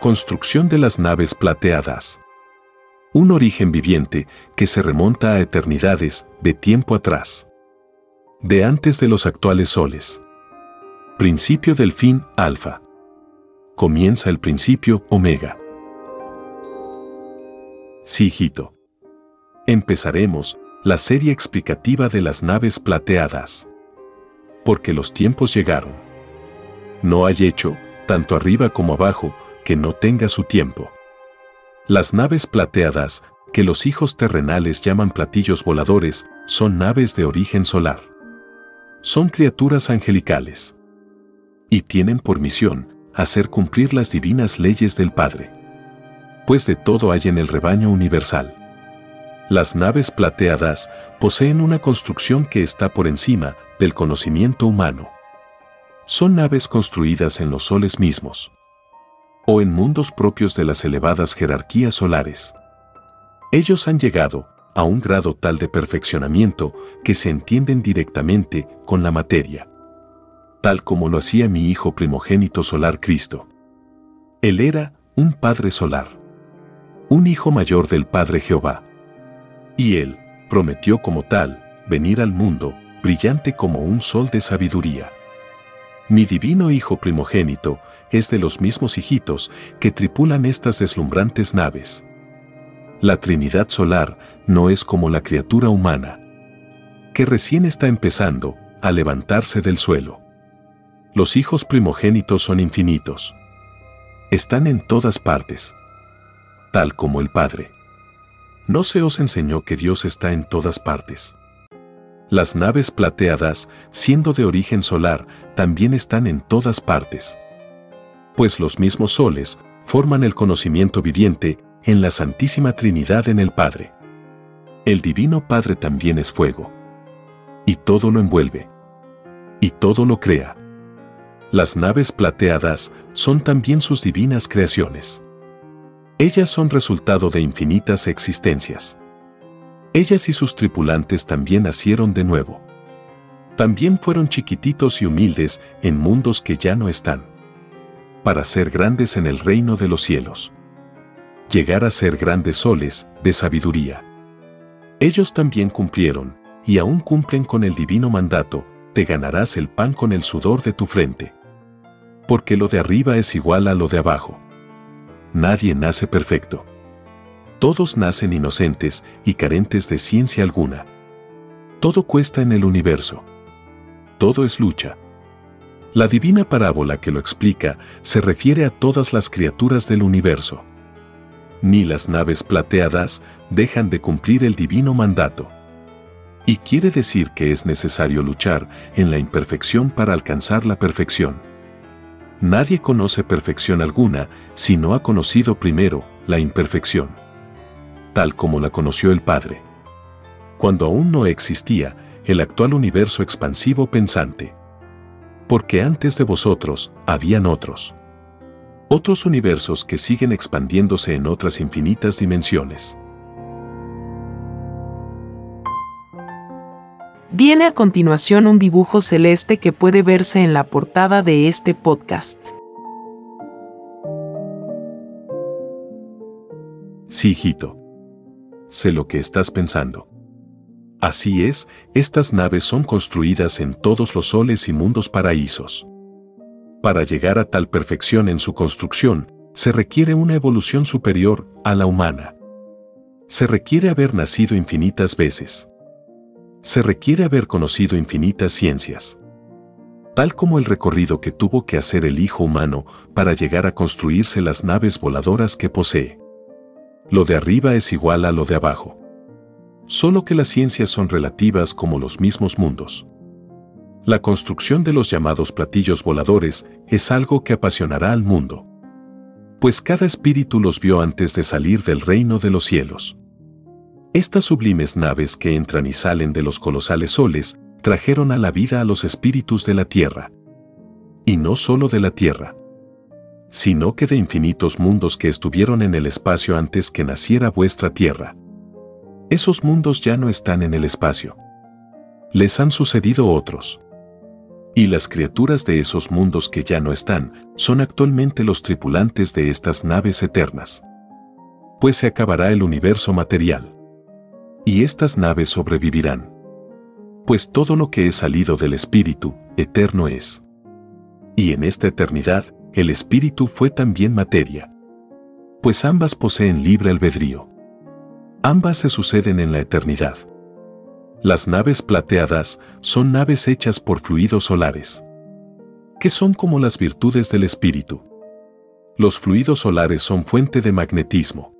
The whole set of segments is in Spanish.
Construcción de las naves plateadas. Un origen viviente que se remonta a eternidades de tiempo atrás de antes de los actuales soles. Principio del fin alfa. Comienza el principio omega. Sí, hijito. Empezaremos la serie explicativa de las naves plateadas. Porque los tiempos llegaron. No hay hecho, tanto arriba como abajo, que no tenga su tiempo. Las naves plateadas, que los hijos terrenales llaman platillos voladores, son naves de origen solar son criaturas angelicales y tienen por misión hacer cumplir las divinas leyes del Padre. Pues de todo hay en el rebaño universal. Las naves plateadas poseen una construcción que está por encima del conocimiento humano. Son naves construidas en los soles mismos o en mundos propios de las elevadas jerarquías solares. Ellos han llegado a un grado tal de perfeccionamiento que se entienden directamente con la materia, tal como lo hacía mi hijo primogénito solar Cristo. Él era un Padre solar, un hijo mayor del Padre Jehová. Y él prometió como tal venir al mundo brillante como un sol de sabiduría. Mi divino Hijo primogénito es de los mismos hijitos que tripulan estas deslumbrantes naves la Trinidad solar no es como la criatura humana, que recién está empezando a levantarse del suelo. Los hijos primogénitos son infinitos. Están en todas partes, tal como el Padre. ¿No se os enseñó que Dios está en todas partes? Las naves plateadas, siendo de origen solar, también están en todas partes. Pues los mismos soles forman el conocimiento viviente en la Santísima Trinidad en el Padre. El Divino Padre también es fuego. Y todo lo envuelve. Y todo lo crea. Las naves plateadas son también sus divinas creaciones. Ellas son resultado de infinitas existencias. Ellas y sus tripulantes también nacieron de nuevo. También fueron chiquititos y humildes en mundos que ya no están. Para ser grandes en el reino de los cielos llegar a ser grandes soles de sabiduría. Ellos también cumplieron, y aún cumplen con el divino mandato, te ganarás el pan con el sudor de tu frente. Porque lo de arriba es igual a lo de abajo. Nadie nace perfecto. Todos nacen inocentes y carentes de ciencia alguna. Todo cuesta en el universo. Todo es lucha. La divina parábola que lo explica se refiere a todas las criaturas del universo ni las naves plateadas dejan de cumplir el divino mandato. Y quiere decir que es necesario luchar en la imperfección para alcanzar la perfección. Nadie conoce perfección alguna si no ha conocido primero la imperfección, tal como la conoció el Padre. Cuando aún no existía el actual universo expansivo pensante. Porque antes de vosotros habían otros otros universos que siguen expandiéndose en otras infinitas dimensiones. Viene a continuación un dibujo celeste que puede verse en la portada de este podcast. Sí, hijito. Sé lo que estás pensando. Así es, estas naves son construidas en todos los soles y mundos paraísos. Para llegar a tal perfección en su construcción, se requiere una evolución superior a la humana. Se requiere haber nacido infinitas veces. Se requiere haber conocido infinitas ciencias. Tal como el recorrido que tuvo que hacer el Hijo humano para llegar a construirse las naves voladoras que posee. Lo de arriba es igual a lo de abajo. Solo que las ciencias son relativas como los mismos mundos. La construcción de los llamados platillos voladores es algo que apasionará al mundo. Pues cada espíritu los vio antes de salir del reino de los cielos. Estas sublimes naves que entran y salen de los colosales soles trajeron a la vida a los espíritus de la tierra. Y no solo de la tierra, sino que de infinitos mundos que estuvieron en el espacio antes que naciera vuestra tierra. Esos mundos ya no están en el espacio. Les han sucedido otros. Y las criaturas de esos mundos que ya no están son actualmente los tripulantes de estas naves eternas. Pues se acabará el universo material. Y estas naves sobrevivirán. Pues todo lo que es salido del Espíritu, eterno es. Y en esta eternidad, el Espíritu fue también materia. Pues ambas poseen libre albedrío. Ambas se suceden en la eternidad. Las naves plateadas son naves hechas por fluidos solares, que son como las virtudes del espíritu. Los fluidos solares son fuente de magnetismo.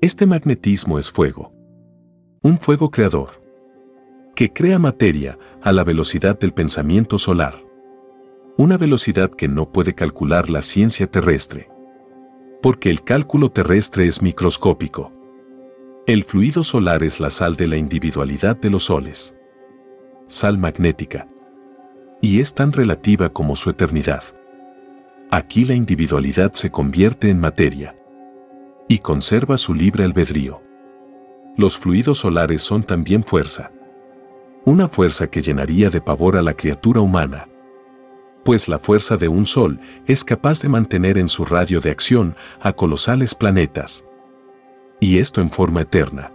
Este magnetismo es fuego. Un fuego creador, que crea materia a la velocidad del pensamiento solar. Una velocidad que no puede calcular la ciencia terrestre. Porque el cálculo terrestre es microscópico. El fluido solar es la sal de la individualidad de los soles. Sal magnética. Y es tan relativa como su eternidad. Aquí la individualidad se convierte en materia. Y conserva su libre albedrío. Los fluidos solares son también fuerza. Una fuerza que llenaría de pavor a la criatura humana. Pues la fuerza de un sol es capaz de mantener en su radio de acción a colosales planetas y esto en forma eterna.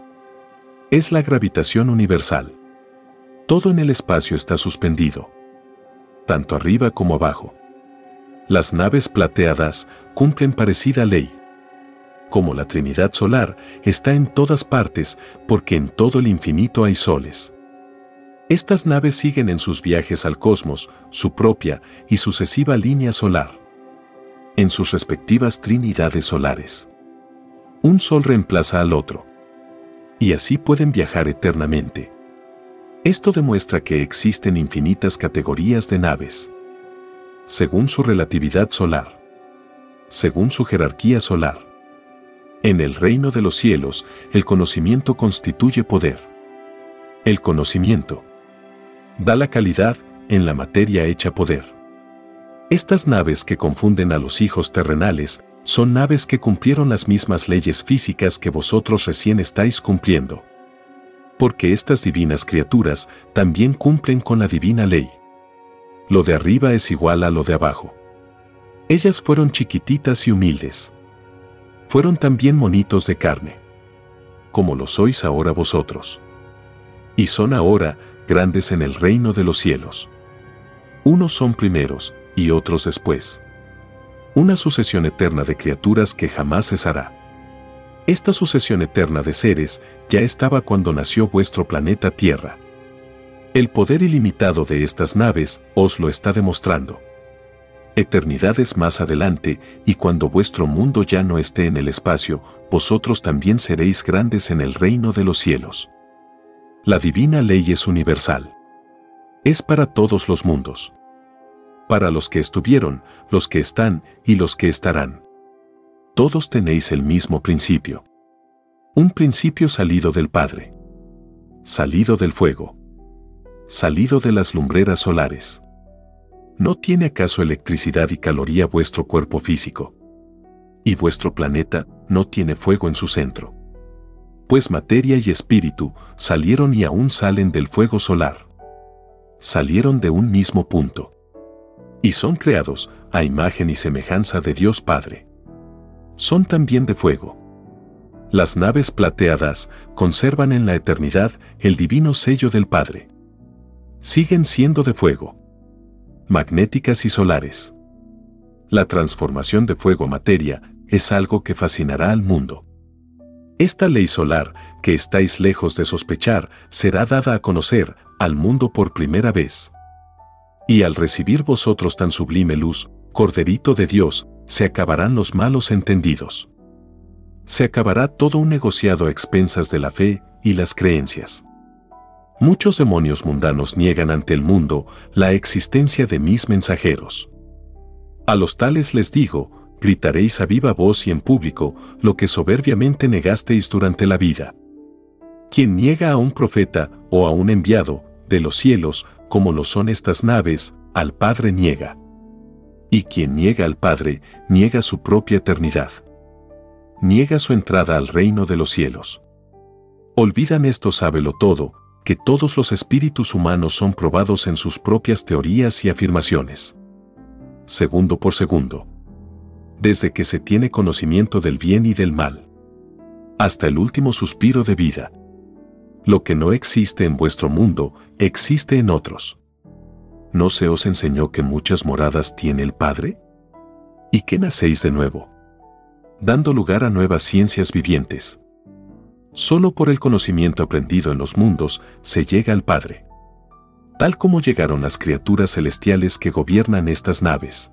Es la gravitación universal. Todo en el espacio está suspendido, tanto arriba como abajo. Las naves plateadas cumplen parecida ley. Como la Trinidad solar está en todas partes porque en todo el infinito hay soles. Estas naves siguen en sus viajes al cosmos su propia y sucesiva línea solar, en sus respectivas trinidades solares un sol reemplaza al otro. Y así pueden viajar eternamente. Esto demuestra que existen infinitas categorías de naves. Según su relatividad solar. Según su jerarquía solar. En el reino de los cielos, el conocimiento constituye poder. El conocimiento da la calidad en la materia hecha poder. Estas naves que confunden a los hijos terrenales son naves que cumplieron las mismas leyes físicas que vosotros recién estáis cumpliendo. Porque estas divinas criaturas también cumplen con la divina ley. Lo de arriba es igual a lo de abajo. Ellas fueron chiquititas y humildes. Fueron también monitos de carne. Como lo sois ahora vosotros. Y son ahora grandes en el reino de los cielos. Unos son primeros y otros después una sucesión eterna de criaturas que jamás cesará. Esta sucesión eterna de seres ya estaba cuando nació vuestro planeta Tierra. El poder ilimitado de estas naves os lo está demostrando. Eternidades más adelante, y cuando vuestro mundo ya no esté en el espacio, vosotros también seréis grandes en el reino de los cielos. La divina ley es universal. Es para todos los mundos para los que estuvieron, los que están y los que estarán. Todos tenéis el mismo principio. Un principio salido del Padre. Salido del fuego. Salido de las lumbreras solares. ¿No tiene acaso electricidad y caloría vuestro cuerpo físico? Y vuestro planeta no tiene fuego en su centro. Pues materia y espíritu salieron y aún salen del fuego solar. Salieron de un mismo punto y son creados a imagen y semejanza de Dios Padre. Son también de fuego. Las naves plateadas conservan en la eternidad el divino sello del Padre. Siguen siendo de fuego. Magnéticas y solares. La transformación de fuego a materia es algo que fascinará al mundo. Esta ley solar, que estáis lejos de sospechar, será dada a conocer al mundo por primera vez. Y al recibir vosotros tan sublime luz, Corderito de Dios, se acabarán los malos entendidos. Se acabará todo un negociado a expensas de la fe y las creencias. Muchos demonios mundanos niegan ante el mundo la existencia de mis mensajeros. A los tales les digo, gritaréis a viva voz y en público lo que soberbiamente negasteis durante la vida. Quien niega a un profeta o a un enviado de los cielos, como lo son estas naves, al Padre niega. Y quien niega al Padre, niega su propia eternidad. Niega su entrada al reino de los cielos. Olvidan esto sábelo todo, que todos los espíritus humanos son probados en sus propias teorías y afirmaciones. Segundo por segundo. Desde que se tiene conocimiento del bien y del mal. Hasta el último suspiro de vida. Lo que no existe en vuestro mundo, existe en otros. ¿No se os enseñó que muchas moradas tiene el Padre? ¿Y que nacéis de nuevo? Dando lugar a nuevas ciencias vivientes. Solo por el conocimiento aprendido en los mundos se llega al Padre. Tal como llegaron las criaturas celestiales que gobiernan estas naves.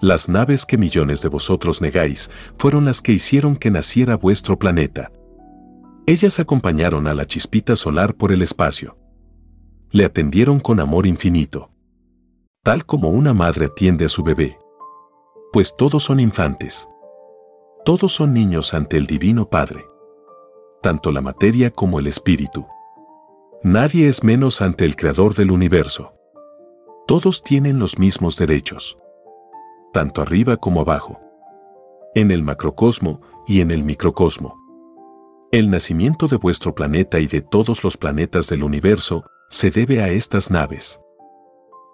Las naves que millones de vosotros negáis fueron las que hicieron que naciera vuestro planeta. Ellas acompañaron a la chispita solar por el espacio. Le atendieron con amor infinito. Tal como una madre atiende a su bebé. Pues todos son infantes. Todos son niños ante el Divino Padre. Tanto la materia como el espíritu. Nadie es menos ante el Creador del universo. Todos tienen los mismos derechos. Tanto arriba como abajo. En el macrocosmo y en el microcosmo. El nacimiento de vuestro planeta y de todos los planetas del universo se debe a estas naves.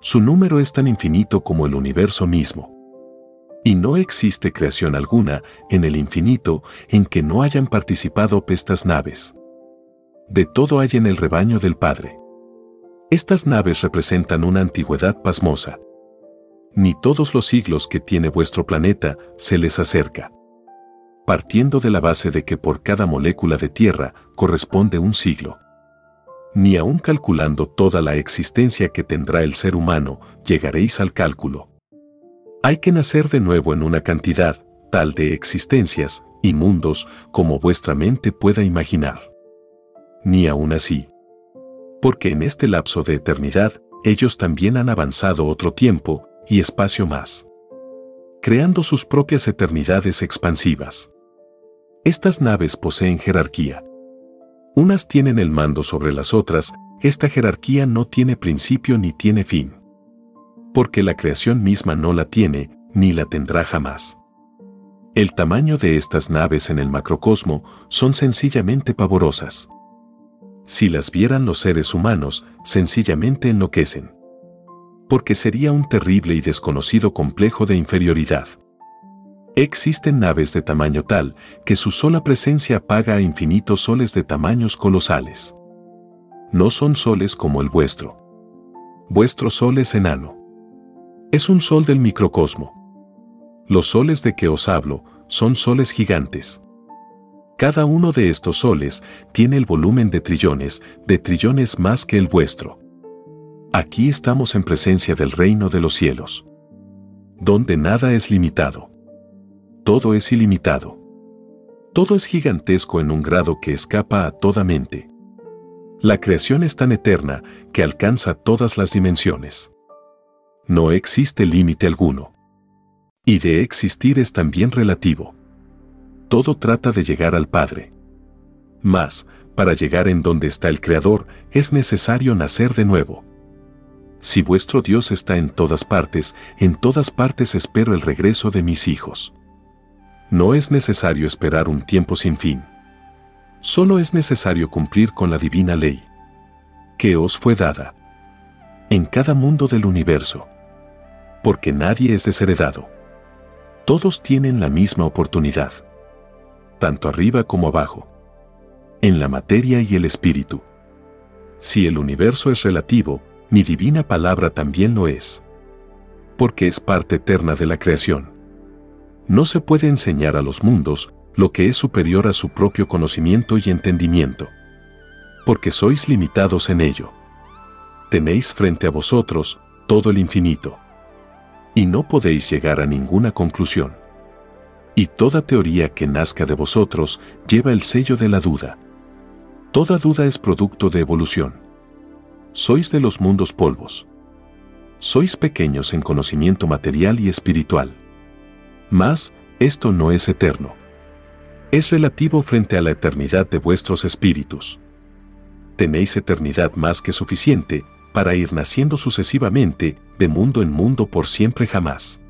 Su número es tan infinito como el universo mismo. Y no existe creación alguna en el infinito en que no hayan participado estas naves. De todo hay en el rebaño del Padre. Estas naves representan una antigüedad pasmosa. Ni todos los siglos que tiene vuestro planeta se les acerca partiendo de la base de que por cada molécula de tierra corresponde un siglo. Ni aun calculando toda la existencia que tendrá el ser humano, llegaréis al cálculo. Hay que nacer de nuevo en una cantidad tal de existencias y mundos como vuestra mente pueda imaginar. Ni aun así. Porque en este lapso de eternidad, ellos también han avanzado otro tiempo y espacio más creando sus propias eternidades expansivas. Estas naves poseen jerarquía. Unas tienen el mando sobre las otras, esta jerarquía no tiene principio ni tiene fin. Porque la creación misma no la tiene, ni la tendrá jamás. El tamaño de estas naves en el macrocosmo son sencillamente pavorosas. Si las vieran los seres humanos, sencillamente enloquecen. Porque sería un terrible y desconocido complejo de inferioridad. Existen naves de tamaño tal que su sola presencia apaga a infinitos soles de tamaños colosales. No son soles como el vuestro. Vuestro sol es enano. Es un sol del microcosmo. Los soles de que os hablo son soles gigantes. Cada uno de estos soles tiene el volumen de trillones, de trillones más que el vuestro. Aquí estamos en presencia del reino de los cielos, donde nada es limitado todo es ilimitado. Todo es gigantesco en un grado que escapa a toda mente. La creación es tan eterna que alcanza todas las dimensiones. No existe límite alguno. Y de existir es también relativo. Todo trata de llegar al Padre. Mas, para llegar en donde está el Creador, es necesario nacer de nuevo. Si vuestro Dios está en todas partes, en todas partes espero el regreso de mis hijos. No es necesario esperar un tiempo sin fin. Solo es necesario cumplir con la divina ley que os fue dada en cada mundo del universo. Porque nadie es desheredado. Todos tienen la misma oportunidad, tanto arriba como abajo, en la materia y el espíritu. Si el universo es relativo, mi divina palabra también lo es, porque es parte eterna de la creación no se puede enseñar a los mundos lo que es superior a su propio conocimiento y entendimiento. Porque sois limitados en ello. Tenéis frente a vosotros todo el infinito. Y no podéis llegar a ninguna conclusión. Y toda teoría que nazca de vosotros lleva el sello de la duda. Toda duda es producto de evolución. sois de los mundos polvos. Sois pequeños en conocimiento material y espiritual. Mas, esto no es eterno. Es relativo frente a la eternidad de vuestros espíritus. Tenéis eternidad más que suficiente para ir naciendo sucesivamente de mundo en mundo por siempre jamás.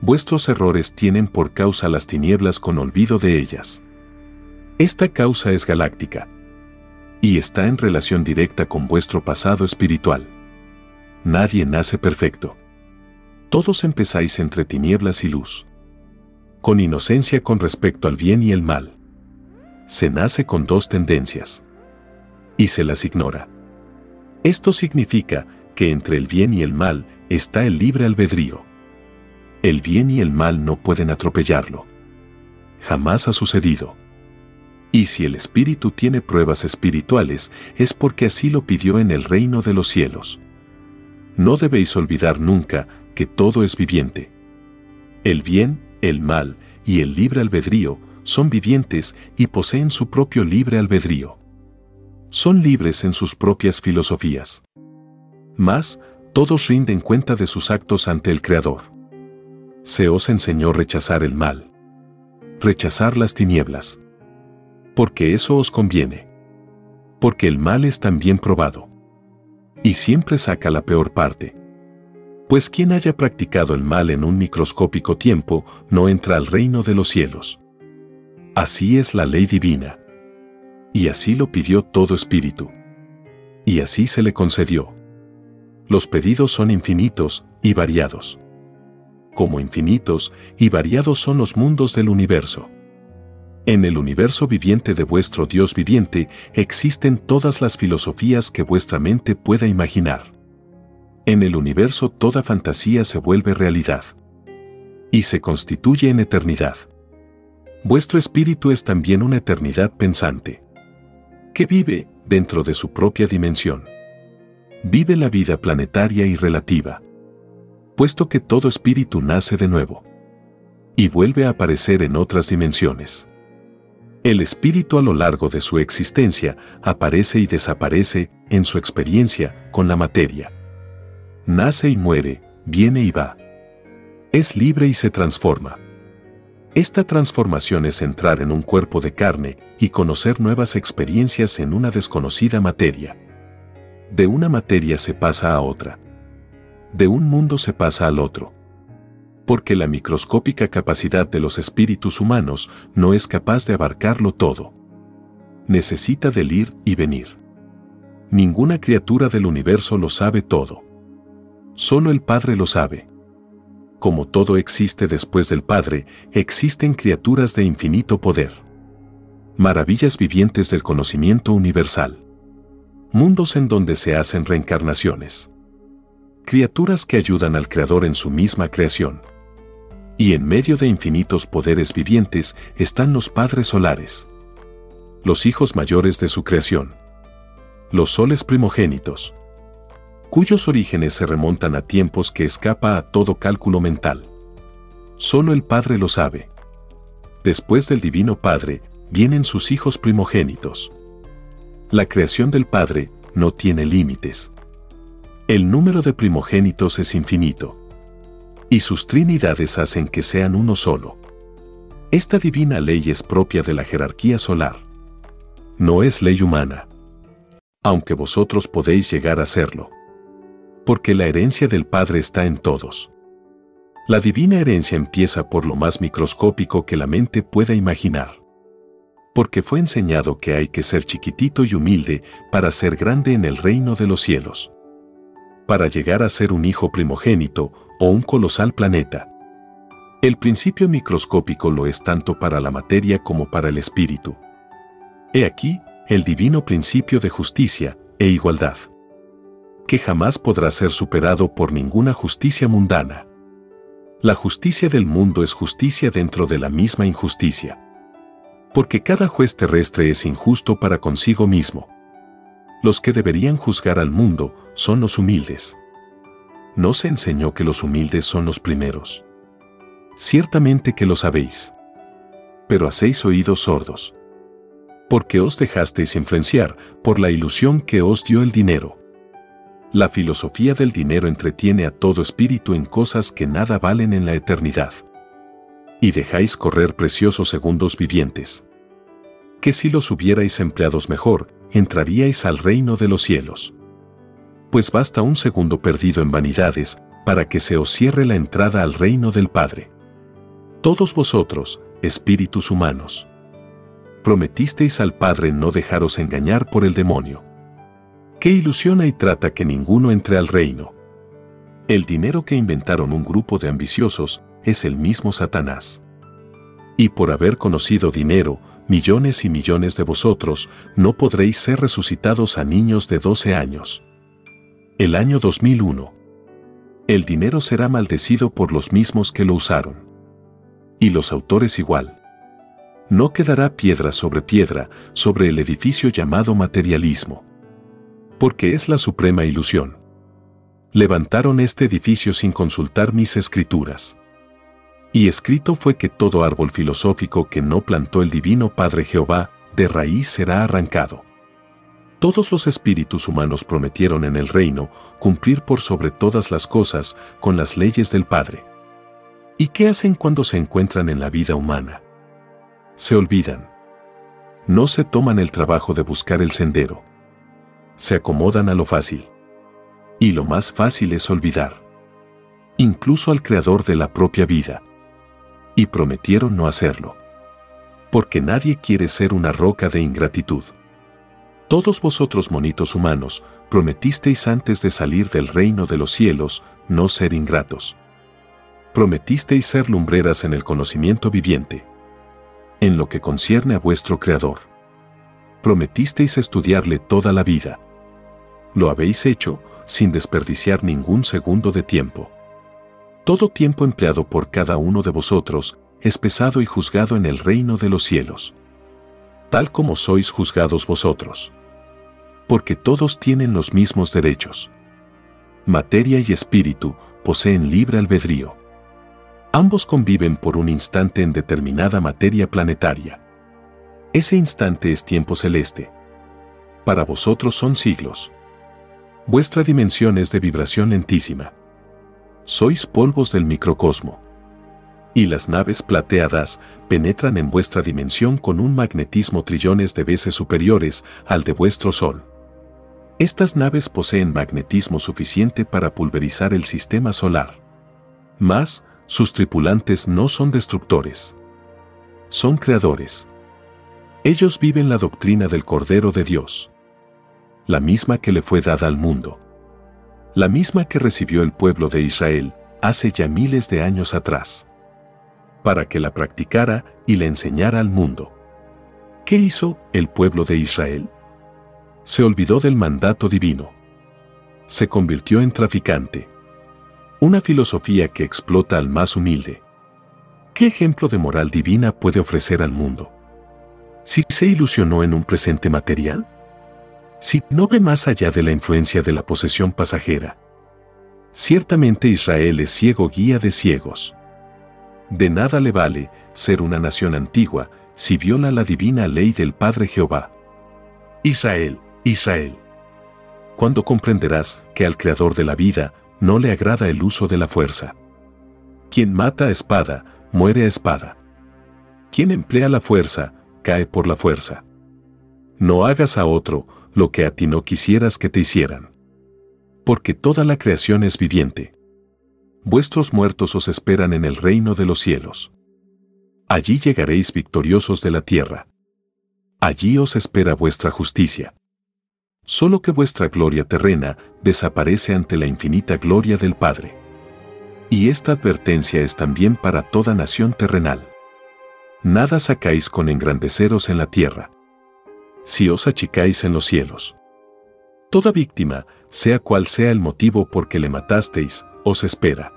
Vuestros errores tienen por causa las tinieblas con olvido de ellas. Esta causa es galáctica y está en relación directa con vuestro pasado espiritual. Nadie nace perfecto. Todos empezáis entre tinieblas y luz. Con inocencia con respecto al bien y el mal. Se nace con dos tendencias. Y se las ignora. Esto significa que entre el bien y el mal está el libre albedrío. El bien y el mal no pueden atropellarlo. Jamás ha sucedido. Y si el Espíritu tiene pruebas espirituales, es porque así lo pidió en el reino de los cielos. No debéis olvidar nunca que todo es viviente. El bien, el mal y el libre albedrío son vivientes y poseen su propio libre albedrío son libres en sus propias filosofías. Mas, todos rinden cuenta de sus actos ante el Creador. Se os enseñó rechazar el mal, rechazar las tinieblas, porque eso os conviene, porque el mal es también probado, y siempre saca la peor parte. Pues quien haya practicado el mal en un microscópico tiempo no entra al reino de los cielos. Así es la ley divina y así lo pidió todo espíritu. Y así se le concedió. Los pedidos son infinitos y variados. Como infinitos y variados son los mundos del universo. En el universo viviente de vuestro Dios viviente existen todas las filosofías que vuestra mente pueda imaginar. En el universo toda fantasía se vuelve realidad. Y se constituye en eternidad. Vuestro espíritu es también una eternidad pensante que vive dentro de su propia dimensión. Vive la vida planetaria y relativa, puesto que todo espíritu nace de nuevo y vuelve a aparecer en otras dimensiones. El espíritu a lo largo de su existencia aparece y desaparece en su experiencia con la materia. Nace y muere, viene y va. Es libre y se transforma. Esta transformación es entrar en un cuerpo de carne y conocer nuevas experiencias en una desconocida materia. De una materia se pasa a otra. De un mundo se pasa al otro. Porque la microscópica capacidad de los espíritus humanos no es capaz de abarcarlo todo. Necesita del ir y venir. Ninguna criatura del universo lo sabe todo. Solo el Padre lo sabe como todo existe después del Padre, existen criaturas de infinito poder. Maravillas vivientes del conocimiento universal. Mundos en donde se hacen reencarnaciones. Criaturas que ayudan al Creador en su misma creación. Y en medio de infinitos poderes vivientes están los padres solares. Los hijos mayores de su creación. Los soles primogénitos cuyos orígenes se remontan a tiempos que escapa a todo cálculo mental. Solo el Padre lo sabe. Después del Divino Padre, vienen sus hijos primogénitos. La creación del Padre no tiene límites. El número de primogénitos es infinito. Y sus trinidades hacen que sean uno solo. Esta divina ley es propia de la jerarquía solar. No es ley humana. Aunque vosotros podéis llegar a serlo porque la herencia del Padre está en todos. La divina herencia empieza por lo más microscópico que la mente pueda imaginar. Porque fue enseñado que hay que ser chiquitito y humilde para ser grande en el reino de los cielos. Para llegar a ser un hijo primogénito o un colosal planeta. El principio microscópico lo es tanto para la materia como para el espíritu. He aquí el divino principio de justicia e igualdad que jamás podrá ser superado por ninguna justicia mundana. La justicia del mundo es justicia dentro de la misma injusticia. Porque cada juez terrestre es injusto para consigo mismo. Los que deberían juzgar al mundo son los humildes. ¿No se enseñó que los humildes son los primeros? Ciertamente que lo sabéis. Pero hacéis oídos sordos. Porque os dejasteis influenciar por la ilusión que os dio el dinero La filosofía del dinero entretiene a todo espíritu en cosas que nada valen en la eternidad. Y dejáis correr preciosos segundos vivientes. Que si los hubierais empleados mejor, entraríais al reino de los cielos. Pues basta un segundo perdido en vanidades para que se os cierre la entrada al reino del Padre. Todos vosotros, espíritus humanos, prometisteis al Padre no dejaros engañar por el demonio. ¿Qué ilusiona y trata que ninguno entre al reino? El dinero que inventaron un grupo de ambiciosos es el mismo Satanás. Y por haber conocido dinero, millones y millones de vosotros no podréis ser resucitados a niños de 12 años. El año 2001. El dinero será maldecido por los mismos que lo usaron. Y los autores igual no quedará piedra sobre piedra sobre el edificio llamado materialismo. Porque es la suprema ilusión. Levantaron este edificio sin consultar mis escrituras. Y escrito fue que todo árbol filosófico que no plantó el divino Padre Jehová, de raíz será arrancado. Todos los espíritus humanos prometieron en el reino cumplir por sobre todas las cosas con las leyes del Padre. ¿Y qué hacen cuando se encuentran en la vida humana? se olvidan. No se toman el trabajo de buscar el sendero. Se acomodan a lo fácil. Y lo más fácil es olvidar. Incluso al creador de la propia vida. Y prometieron no hacerlo. Porque nadie quiere ser una roca de ingratitud. Todos vosotros monitos humanos, prometisteis antes de salir del reino de los cielos no ser ingratos. Prometisteis ser lumbreras en el conocimiento viviente en lo que concierne a vuestro Creador. Prometisteis estudiarle toda la vida. Lo habéis hecho sin desperdiciar ningún segundo de tiempo. Todo tiempo empleado por cada uno de vosotros es pesado y juzgado en el reino de los cielos. Tal como sois juzgados vosotros. Porque todos tienen los mismos derechos. Materia y espíritu poseen libre albedrío. Ambos conviven por un instante en determinada materia planetaria. Ese instante es tiempo celeste. Para vosotros son siglos. Vuestra dimensión es de vibración lentísima. Sois polvos del microcosmo. Y las naves plateadas penetran en vuestra dimensión con un magnetismo trillones de veces superiores al de vuestro Sol. Estas naves poseen magnetismo suficiente para pulverizar el sistema solar. Más, sus tripulantes no son destructores. Son creadores. Ellos viven la doctrina del Cordero de Dios. La misma que le fue dada al mundo. La misma que recibió el pueblo de Israel hace ya miles de años atrás. Para que la practicara y le enseñara al mundo. ¿Qué hizo el pueblo de Israel? Se olvidó del mandato divino. Se convirtió en traficante una filosofía que explota al más humilde. ¿Qué ejemplo de moral divina puede ofrecer al mundo? Si se ilusionó en un presente material, si no ve más allá de la influencia de la posesión pasajera. Ciertamente Israel es ciego guía de ciegos. De nada le vale ser una nación antigua si viola la divina ley del Padre Jehová. Israel, Israel. ¿Cuándo comprenderás que al Creador de la vida no le agrada el uso de la fuerza. Quien mata a espada, muere a espada. Quien emplea la fuerza, cae por la fuerza. No hagas a otro lo que a ti no quisieras que te hicieran. Porque toda la creación es viviente. Vuestros muertos os esperan en el reino de los cielos. Allí llegaréis victoriosos de la tierra. Allí os espera vuestra justicia solo que vuestra gloria terrena desaparece ante la infinita gloria del Padre. Y esta advertencia es también para toda nación terrenal. Nada sacáis con engrandeceros en la tierra. Si os achicáis en los cielos. Toda víctima, sea cual sea el motivo por que le matasteis, os espera.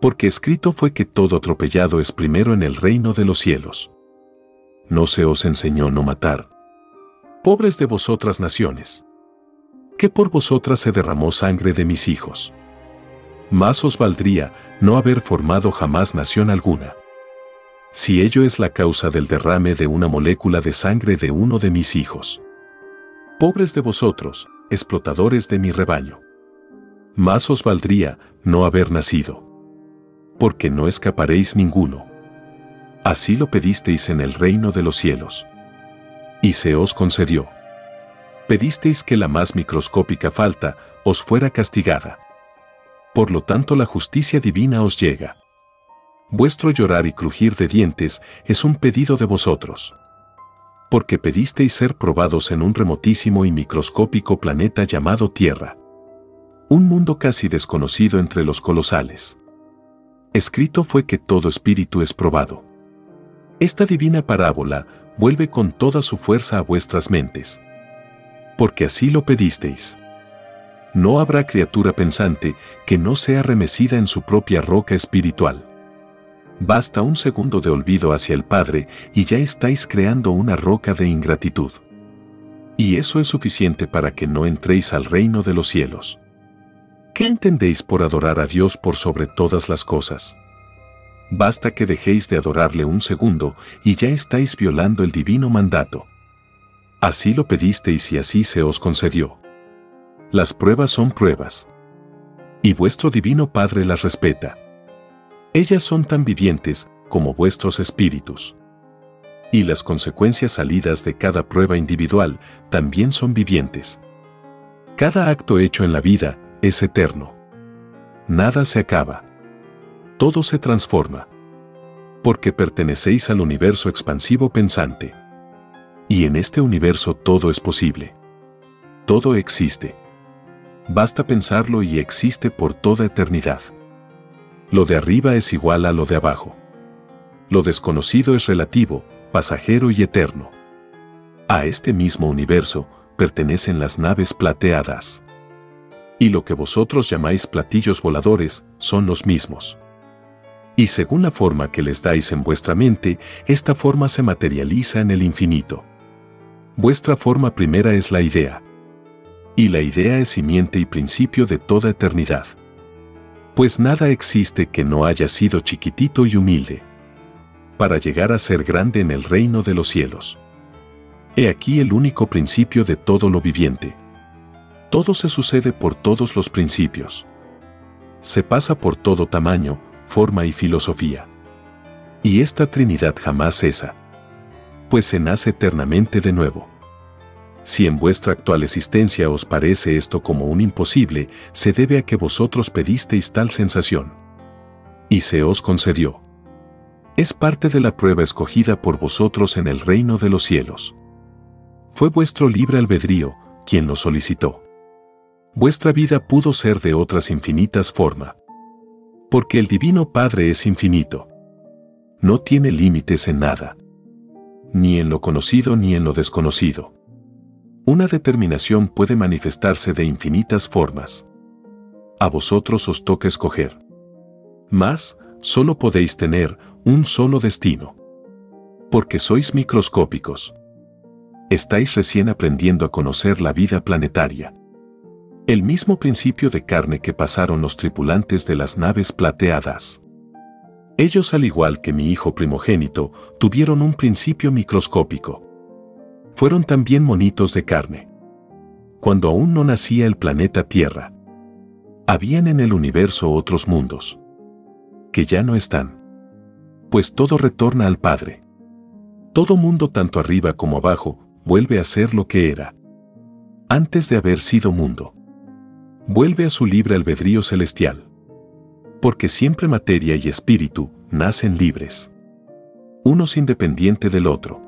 Porque escrito fue que todo atropellado es primero en el reino de los cielos. No se os enseñó no matar, pobres de vosotras naciones, que por vosotras se derramó sangre de mis hijos. Más os valdría no haber formado jamás nación alguna. Si ello es la causa del derrame de una molécula de sangre de uno de mis hijos. Pobres de vosotros, explotadores de mi rebaño. Más os valdría no haber nacido. Porque no escaparéis ninguno. Así lo pedisteis en el reino de los cielos. Y se os concedió. Pedisteis que la más microscópica falta os fuera castigada. Por lo tanto la justicia divina os llega. Vuestro llorar y crujir de dientes es un pedido de vosotros. Porque pedisteis ser probados en un remotísimo y microscópico planeta llamado Tierra. Un mundo casi desconocido entre los colosales. Escrito fue que todo espíritu es probado. Esta divina parábola vuelve con toda su fuerza a vuestras mentes. Porque así lo pedisteis. No habrá criatura pensante que no sea remecida en su propia roca espiritual. Basta un segundo de olvido hacia el Padre y ya estáis creando una roca de ingratitud. Y eso es suficiente para que no entréis al reino de los cielos. ¿Qué entendéis por adorar a Dios por sobre todas las cosas? Basta que dejéis de adorarle un segundo y ya estáis violando el divino mandato. Así lo pedisteis y así se os concedió. Las pruebas son pruebas. Y vuestro divino Padre las respeta. Ellas son tan vivientes como vuestros espíritus. Y las consecuencias salidas de cada prueba individual también son vivientes. Cada acto hecho en la vida es eterno. Nada se acaba. Todo se transforma. Porque pertenecéis al universo expansivo pensante. Y en este universo todo es posible. Todo existe. Basta pensarlo y existe por toda eternidad. Lo de arriba es igual a lo de abajo. Lo desconocido es relativo, pasajero y eterno. A este mismo universo pertenecen las naves plateadas. Y lo que vosotros llamáis platillos voladores son los mismos. Y según la forma que les dais en vuestra mente, esta forma se materializa en el infinito. Vuestra forma primera es la idea. Y la idea es simiente y principio de toda eternidad pues nada existe que no haya sido chiquitito y humilde, para llegar a ser grande en el reino de los cielos. He aquí el único principio de todo lo viviente. Todo se sucede por todos los principios. Se pasa por todo tamaño, forma y filosofía. Y esta Trinidad jamás cesa, pues se nace eternamente de nuevo. Si en vuestra actual existencia os parece esto como un imposible, se debe a que vosotros pedisteis tal sensación. Y se os concedió. Es parte de la prueba escogida por vosotros en el reino de los cielos. Fue vuestro libre albedrío quien lo solicitó. Vuestra vida pudo ser de otras infinitas formas. Porque el Divino Padre es infinito. No tiene límites en nada. Ni en lo conocido ni en lo desconocido. Una determinación puede manifestarse de infinitas formas. A vosotros os toca escoger. Mas, solo podéis tener un solo destino. Porque sois microscópicos. Estáis recién aprendiendo a conocer la vida planetaria. El mismo principio de carne que pasaron los tripulantes de las naves plateadas. Ellos, al igual que mi hijo primogénito, tuvieron un principio microscópico fueron también monitos de carne. Cuando aún no nacía el planeta Tierra, habían en el universo otros mundos, que ya no están. Pues todo retorna al Padre. Todo mundo tanto arriba como abajo vuelve a ser lo que era. Antes de haber sido mundo. Vuelve a su libre albedrío celestial. Porque siempre materia y espíritu nacen libres. Unos independiente del otro.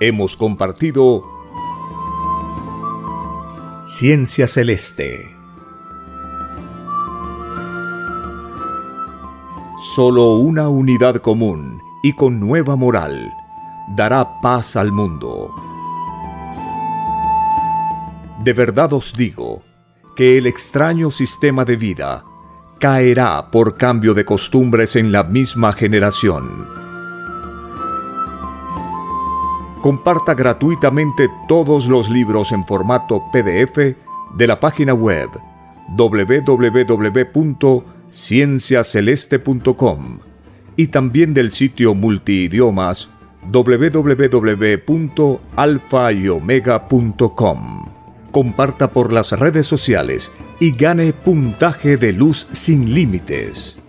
Hemos compartido Ciencia Celeste. Solo una unidad común y con nueva moral dará paz al mundo. De verdad os digo que el extraño sistema de vida caerá por cambio de costumbres en la misma generación. Comparta gratuitamente todos los libros en formato PDF de la página web www.cienciaceleste.com y también del sitio multiidiomas www.alfayomega.com. Comparta por las redes sociales y gane puntaje de luz sin límites.